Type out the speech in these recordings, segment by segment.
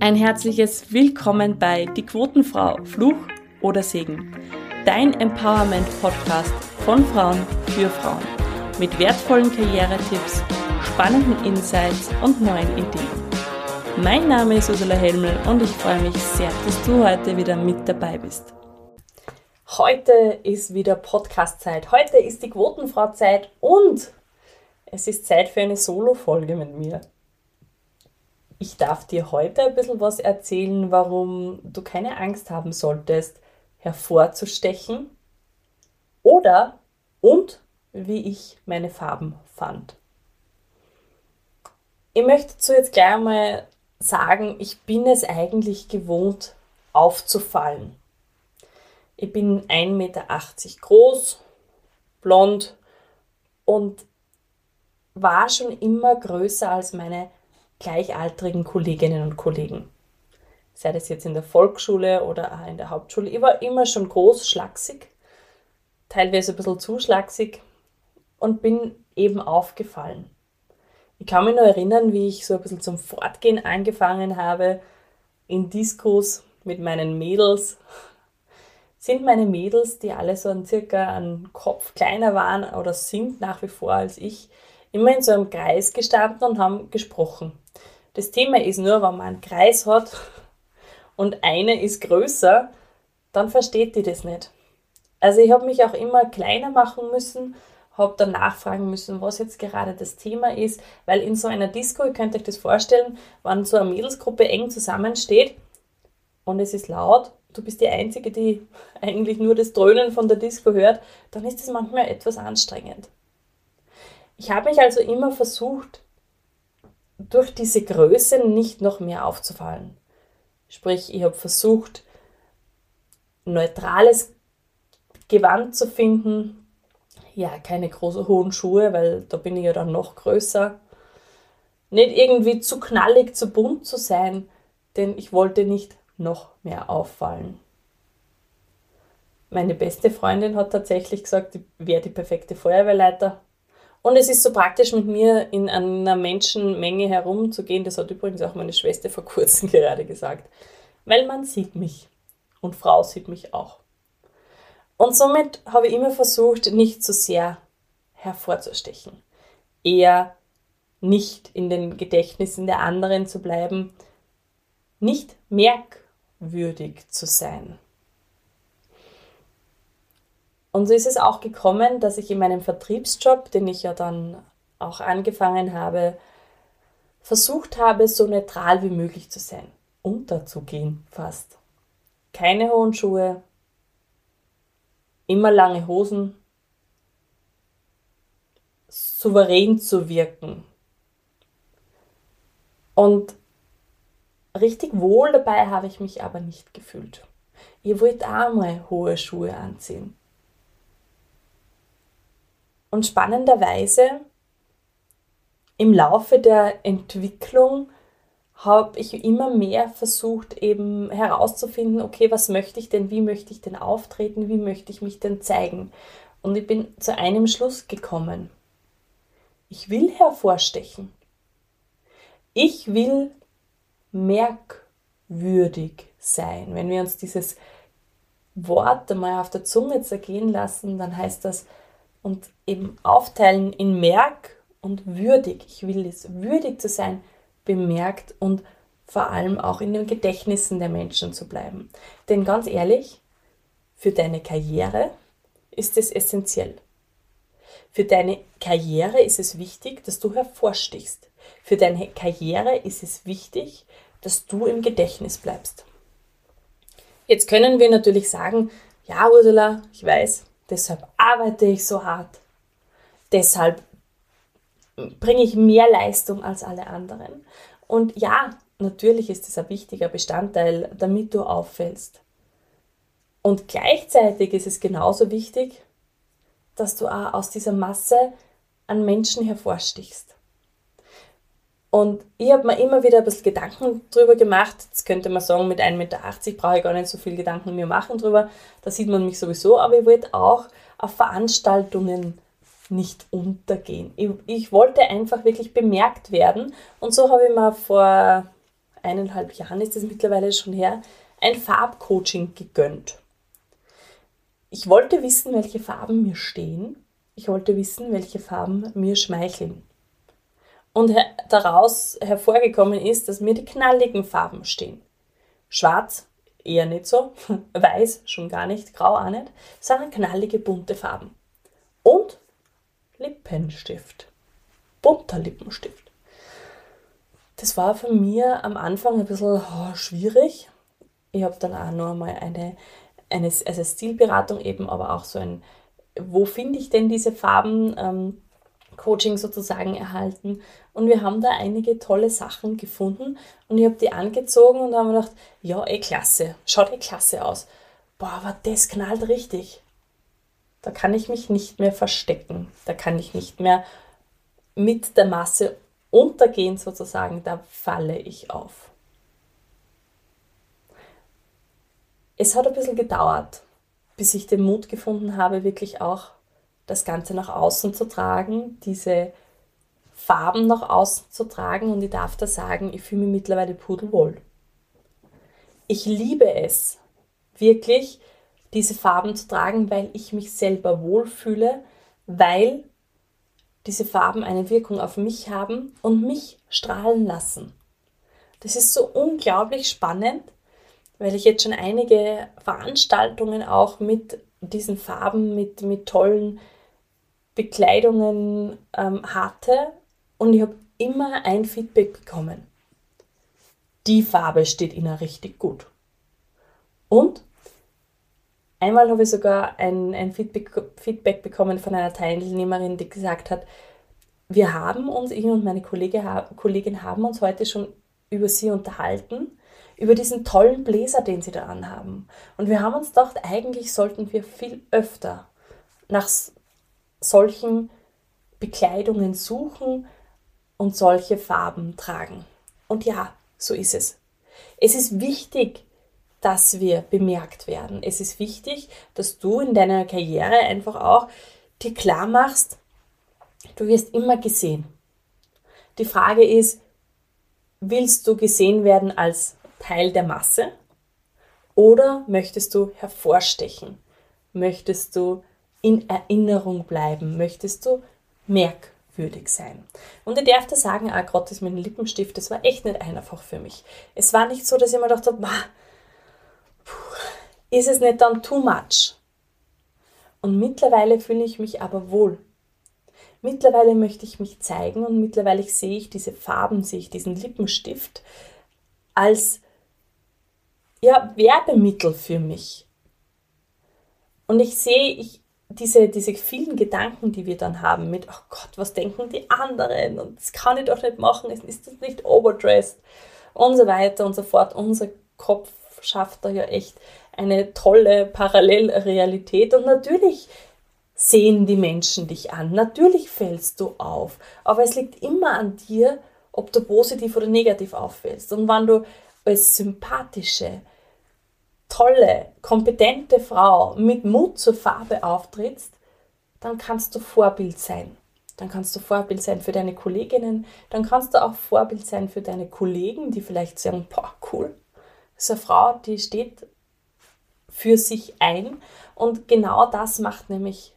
Ein herzliches Willkommen bei Die Quotenfrau, Fluch oder Segen. Dein Empowerment-Podcast von Frauen für Frauen. Mit wertvollen Karrieretipps, spannenden Insights und neuen Ideen. Mein Name ist Ursula Helmel und ich freue mich sehr, dass du heute wieder mit dabei bist. Heute ist wieder Podcast-Zeit. Heute ist die Quotenfrau-Zeit und es ist Zeit für eine Solo-Folge mit mir. Ich darf dir heute ein bisschen was erzählen, warum du keine Angst haben solltest, hervorzustechen oder und wie ich meine Farben fand. Ich möchte dazu jetzt gleich mal sagen, ich bin es eigentlich gewohnt, aufzufallen. Ich bin 1,80 Meter groß, blond und war schon immer größer als meine gleichaltrigen Kolleginnen und Kollegen. Sei das jetzt in der Volksschule oder auch in der Hauptschule. Ich war immer schon groß, schlaksig, teilweise ein bisschen zu schlaksig und bin eben aufgefallen. Ich kann mich noch erinnern, wie ich so ein bisschen zum Fortgehen angefangen habe in Diskos mit meinen Mädels. Sind meine Mädels, die alle so ein circa einen Kopf kleiner waren oder sind nach wie vor als ich, immer in so einem Kreis gestanden und haben gesprochen. Das Thema ist nur, wenn man einen Kreis hat und eine ist größer, dann versteht die das nicht. Also ich habe mich auch immer kleiner machen müssen, habe dann nachfragen müssen, was jetzt gerade das Thema ist, weil in so einer Disco, ihr könnt euch das vorstellen, wenn so eine Mädelsgruppe eng zusammensteht und es ist laut, du bist die Einzige, die eigentlich nur das Dröhnen von der Disco hört, dann ist das manchmal etwas anstrengend. Ich habe mich also immer versucht, durch diese Größe nicht noch mehr aufzufallen. Sprich, ich habe versucht, neutrales Gewand zu finden. Ja, keine großen hohen Schuhe, weil da bin ich ja dann noch größer. Nicht irgendwie zu knallig, zu bunt zu sein, denn ich wollte nicht noch mehr auffallen. Meine beste Freundin hat tatsächlich gesagt, ich wäre die perfekte Feuerwehrleiter. Und es ist so praktisch, mit mir in einer Menschenmenge herumzugehen. Das hat übrigens auch meine Schwester vor kurzem gerade gesagt. Weil man sieht mich. Und Frau sieht mich auch. Und somit habe ich immer versucht, nicht so sehr hervorzustechen. Eher nicht in den Gedächtnissen der anderen zu bleiben. Nicht merkwürdig zu sein. Und so ist es auch gekommen, dass ich in meinem Vertriebsjob, den ich ja dann auch angefangen habe, versucht habe, so neutral wie möglich zu sein. Unterzugehen fast. Keine hohen Schuhe, immer lange Hosen, souverän zu wirken. Und richtig wohl dabei habe ich mich aber nicht gefühlt. Ihr wollt auch mal hohe Schuhe anziehen. Und spannenderweise im Laufe der Entwicklung habe ich immer mehr versucht, eben herauszufinden, okay, was möchte ich denn, wie möchte ich denn auftreten, wie möchte ich mich denn zeigen. Und ich bin zu einem Schluss gekommen. Ich will hervorstechen. Ich will merkwürdig sein. Wenn wir uns dieses Wort einmal auf der Zunge zergehen lassen, dann heißt das und eben aufteilen in merk und würdig. Ich will es, würdig zu sein, bemerkt und vor allem auch in den Gedächtnissen der Menschen zu bleiben. Denn ganz ehrlich, für deine Karriere ist es essentiell. Für deine Karriere ist es wichtig, dass du hervorstichst. Für deine Karriere ist es wichtig, dass du im Gedächtnis bleibst. Jetzt können wir natürlich sagen, ja Ursula, ich weiß, Deshalb arbeite ich so hart. Deshalb bringe ich mehr Leistung als alle anderen. Und ja, natürlich ist es ein wichtiger Bestandteil, damit du auffällst. Und gleichzeitig ist es genauso wichtig, dass du auch aus dieser Masse an Menschen hervorstichst. Und ich habe mir immer wieder ein bisschen Gedanken drüber gemacht. Jetzt könnte man sagen, mit 1,80 Meter brauche ich gar nicht so viel Gedanken mir machen drüber. Da sieht man mich sowieso. Aber ich wollte auch auf Veranstaltungen nicht untergehen. Ich, ich wollte einfach wirklich bemerkt werden. Und so habe ich mir vor eineinhalb Jahren ist es mittlerweile schon her, ein Farbcoaching gegönnt. Ich wollte wissen, welche Farben mir stehen. Ich wollte wissen, welche Farben mir schmeicheln. Und daraus hervorgekommen ist, dass mir die knalligen Farben stehen. Schwarz eher nicht so, weiß schon gar nicht, grau auch nicht, sondern knallige bunte Farben. Und Lippenstift. Bunter Lippenstift. Das war für mich am Anfang ein bisschen oh, schwierig. Ich habe dann auch noch mal eine, eine also Stilberatung eben, aber auch so ein, wo finde ich denn diese Farben, ähm, Coaching sozusagen erhalten. Und wir haben da einige tolle Sachen gefunden und ich habe die angezogen und habe gedacht, ja, eh klasse, schaut eh klasse aus. Boah, aber das knallt richtig. Da kann ich mich nicht mehr verstecken. Da kann ich nicht mehr mit der Masse untergehen sozusagen. Da falle ich auf. Es hat ein bisschen gedauert, bis ich den Mut gefunden habe, wirklich auch das Ganze nach außen zu tragen, diese Farben nach außen zu tragen. Und ich darf da sagen, ich fühle mich mittlerweile pudelwohl. Ich liebe es, wirklich diese Farben zu tragen, weil ich mich selber wohlfühle, weil diese Farben eine Wirkung auf mich haben und mich strahlen lassen. Das ist so unglaublich spannend, weil ich jetzt schon einige Veranstaltungen auch mit diesen Farben, mit, mit tollen Bekleidungen ähm, hatte und ich habe immer ein Feedback bekommen. Die Farbe steht Ihnen richtig gut. Und einmal habe ich sogar ein, ein Feedback, Feedback bekommen von einer Teilnehmerin, die gesagt hat, wir haben uns, ich und meine Kollege, Kollegin haben uns heute schon über sie unterhalten, über diesen tollen Bläser, den sie da anhaben. Und wir haben uns gedacht, eigentlich sollten wir viel öfter nach solchen Bekleidungen suchen und solche Farben tragen. Und ja, so ist es. Es ist wichtig, dass wir bemerkt werden. Es ist wichtig, dass du in deiner Karriere einfach auch dir klar machst, du wirst immer gesehen. Die Frage ist, willst du gesehen werden als Teil der Masse oder möchtest du hervorstechen? Möchtest du in Erinnerung bleiben? Möchtest du merkwürdig sein? Und ich darf dir sagen, auch gerade das mit dem Lippenstift, das war echt nicht einfach für mich. Es war nicht so, dass ich mir gedacht habe, ist es nicht dann too much? Und mittlerweile fühle ich mich aber wohl. Mittlerweile möchte ich mich zeigen und mittlerweile sehe ich diese Farben, sehe ich diesen Lippenstift als ja, Werbemittel für mich. Und ich sehe, ich, diese, diese vielen Gedanken, die wir dann haben mit, oh Gott, was denken die anderen und das kann ich doch nicht machen, ist das nicht overdressed und so weiter und so fort. Unser Kopf schafft da ja echt eine tolle Parallelrealität und natürlich sehen die Menschen dich an, natürlich fällst du auf, aber es liegt immer an dir, ob du positiv oder negativ auffällst. Und wenn du als sympathische, tolle, kompetente Frau mit Mut zur Farbe auftrittst, dann kannst du Vorbild sein. Dann kannst du Vorbild sein für deine Kolleginnen, dann kannst du auch Vorbild sein für deine Kollegen, die vielleicht sagen, boah, cool, das ist eine Frau, die steht für sich ein. Und genau das macht nämlich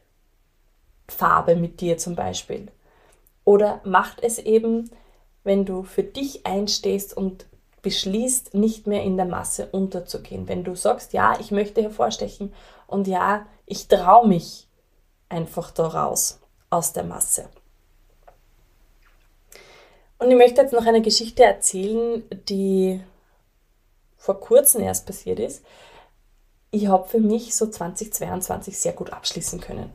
Farbe mit dir zum Beispiel. Oder macht es eben, wenn du für dich einstehst und beschließt, nicht mehr in der Masse unterzugehen. Wenn du sagst, ja, ich möchte hervorstechen und ja, ich traue mich einfach da raus aus der Masse. Und ich möchte jetzt noch eine Geschichte erzählen, die vor kurzem erst passiert ist. Ich habe für mich so 2022 sehr gut abschließen können.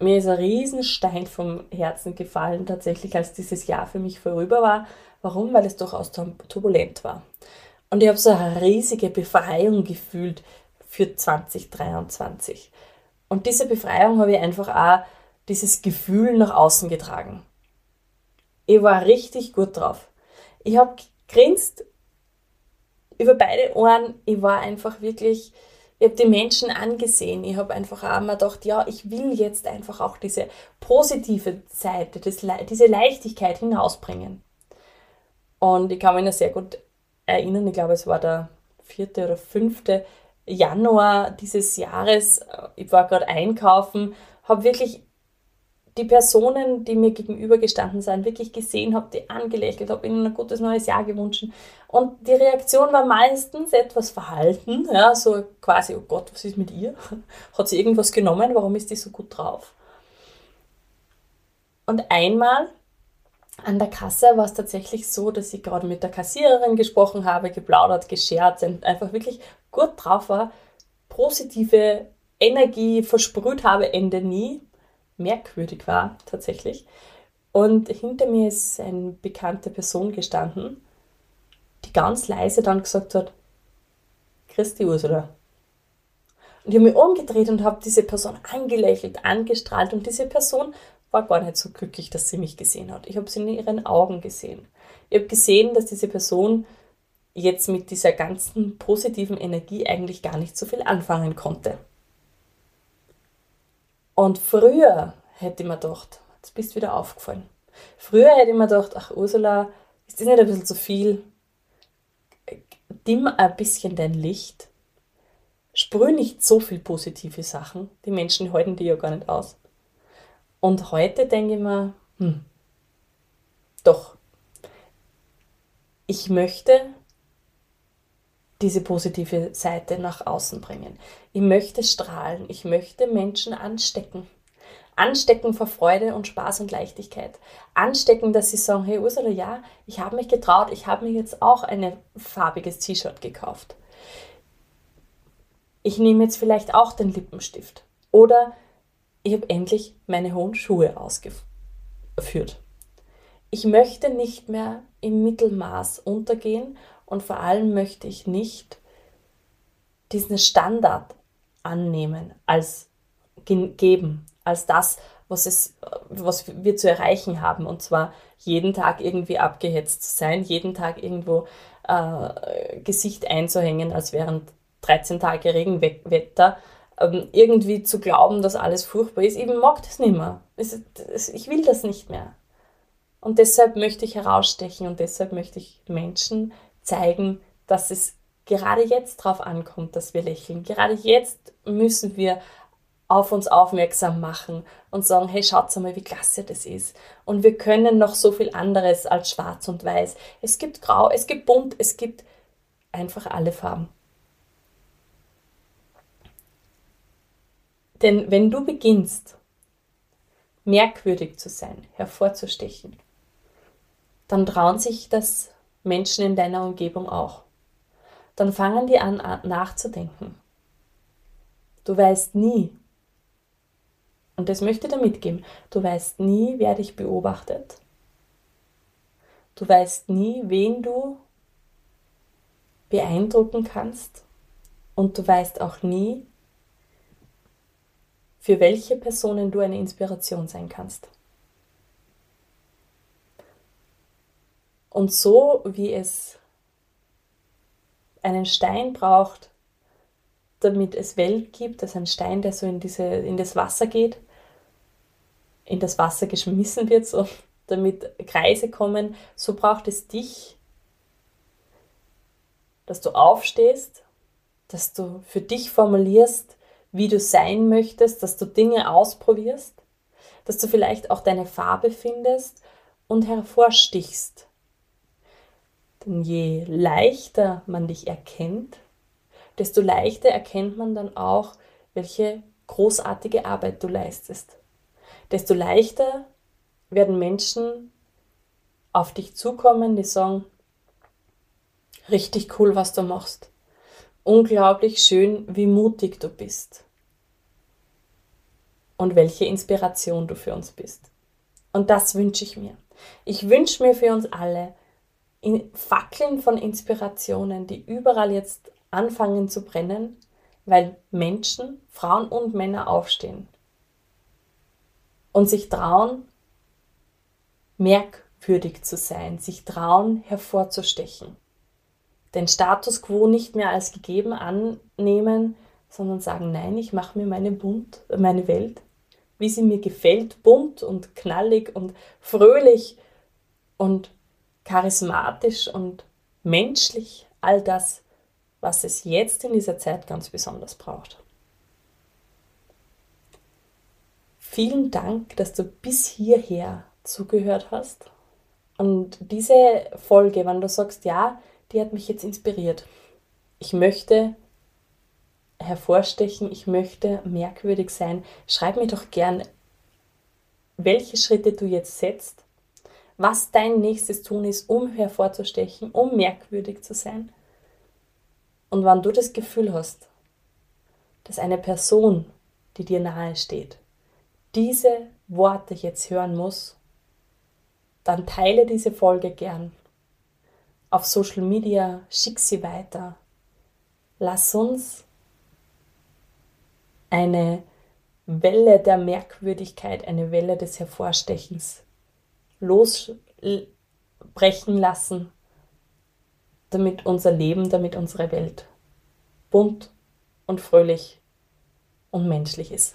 Mir ist ein Riesenstein vom Herzen gefallen, tatsächlich, als dieses Jahr für mich vorüber war, Warum? Weil es durchaus turbulent war. Und ich habe so eine riesige Befreiung gefühlt für 2023. Und diese Befreiung habe ich einfach auch dieses Gefühl nach außen getragen. Ich war richtig gut drauf. Ich habe grinst über beide Ohren. Ich war einfach wirklich, ich habe die Menschen angesehen. Ich habe einfach auch mal gedacht, ja, ich will jetzt einfach auch diese positive Seite, diese Leichtigkeit hinausbringen. Und ich kann mich noch sehr gut erinnern, ich glaube, es war der 4. oder 5. Januar dieses Jahres. Ich war gerade einkaufen, habe wirklich die Personen, die mir gegenüber gestanden sind, wirklich gesehen habe, die angelächelt habe, ihnen ein gutes neues Jahr gewünscht. Und die Reaktion war meistens etwas verhalten, ja, so quasi, oh Gott, was ist mit ihr? Hat sie irgendwas genommen? Warum ist die so gut drauf? Und einmal an der Kasse war es tatsächlich so, dass ich gerade mit der Kassiererin gesprochen habe, geplaudert, gescherzt und einfach wirklich gut drauf war, positive Energie versprüht habe, Ende nie, merkwürdig war tatsächlich. Und hinter mir ist eine bekannte Person gestanden, die ganz leise dann gesagt hat, Christi Ursula. Und ich habe mich umgedreht und habe diese Person angelächelt, angestrahlt und diese Person war gar nicht so glücklich, dass sie mich gesehen hat. Ich habe sie in ihren Augen gesehen. Ich habe gesehen, dass diese Person jetzt mit dieser ganzen positiven Energie eigentlich gar nicht so viel anfangen konnte. Und früher hätte ich mir gedacht, jetzt bist du wieder aufgefallen. Früher hätte ich mir gedacht, ach Ursula, ist das nicht ein bisschen zu viel? Dimm ein bisschen dein Licht. Sprüh nicht so viel positive Sachen. Die Menschen halten die ja gar nicht aus. Und heute denke ich mir, hm, doch, ich möchte diese positive Seite nach außen bringen. Ich möchte strahlen. Ich möchte Menschen anstecken. Anstecken vor Freude und Spaß und Leichtigkeit. Anstecken, dass sie sagen, hey Ursula, ja, ich habe mich getraut, ich habe mir jetzt auch ein farbiges T-Shirt gekauft. Ich nehme jetzt vielleicht auch den Lippenstift. Oder ich habe endlich meine hohen Schuhe ausgeführt. Ich möchte nicht mehr im Mittelmaß untergehen und vor allem möchte ich nicht diesen Standard annehmen als geben, als das, was, es, was wir zu erreichen haben. Und zwar jeden Tag irgendwie abgehetzt zu sein, jeden Tag irgendwo äh, Gesicht einzuhängen, als wären 13 Tage Regenwetter. Ähm, irgendwie zu glauben, dass alles furchtbar ist. Ich mag das nicht mehr. Ich will das nicht mehr. Und deshalb möchte ich herausstechen und deshalb möchte ich Menschen zeigen, dass es gerade jetzt darauf ankommt, dass wir lächeln. Gerade jetzt müssen wir auf uns aufmerksam machen und sagen, hey, schaut mal, wie klasse das ist. Und wir können noch so viel anderes als schwarz und weiß. Es gibt grau, es gibt bunt, es gibt einfach alle Farben. Denn wenn du beginnst, merkwürdig zu sein, hervorzustechen, dann trauen sich das Menschen in deiner Umgebung auch. Dann fangen die an nachzudenken. Du weißt nie, und das möchte ich dir mitgeben, du weißt nie, wer dich beobachtet. Du weißt nie, wen du beeindrucken kannst. Und du weißt auch nie, für welche Personen du eine Inspiration sein kannst. Und so wie es einen Stein braucht, damit es Welt gibt, also ein Stein, der so in, diese, in das Wasser geht, in das Wasser geschmissen wird, so, damit Kreise kommen, so braucht es dich, dass du aufstehst, dass du für dich formulierst, wie du sein möchtest, dass du Dinge ausprobierst, dass du vielleicht auch deine Farbe findest und hervorstichst denn je leichter man dich erkennt, desto leichter erkennt man dann auch, welche großartige Arbeit du leistest. Desto leichter werden Menschen auf dich zukommen, die sagen, richtig cool, was du machst. Unglaublich schön, wie mutig du bist. Und welche Inspiration du für uns bist. Und das wünsche ich mir. Ich wünsche mir für uns alle, Fackeln von Inspirationen, die überall jetzt anfangen zu brennen, weil Menschen, Frauen und Männer aufstehen und sich trauen, merkwürdig zu sein, sich trauen, hervorzustechen. Den Status quo nicht mehr als gegeben annehmen, sondern sagen, nein, ich mache mir meine, bunt, meine Welt, wie sie mir gefällt, bunt und knallig und fröhlich und charismatisch und menschlich all das, was es jetzt in dieser Zeit ganz besonders braucht. Vielen Dank, dass du bis hierher zugehört hast. Und diese Folge, wenn du sagst, ja, die hat mich jetzt inspiriert. Ich möchte hervorstechen, ich möchte merkwürdig sein. Schreib mir doch gern, welche Schritte du jetzt setzt, was dein nächstes Tun ist, um hervorzustechen, um merkwürdig zu sein. Und wann du das Gefühl hast, dass eine Person, die dir nahe steht, diese Worte jetzt hören muss, dann teile diese Folge gern. Auf Social Media schick sie weiter. Lass uns eine Welle der Merkwürdigkeit, eine Welle des Hervorstechens losbrechen lassen, damit unser Leben, damit unsere Welt bunt und fröhlich und menschlich ist.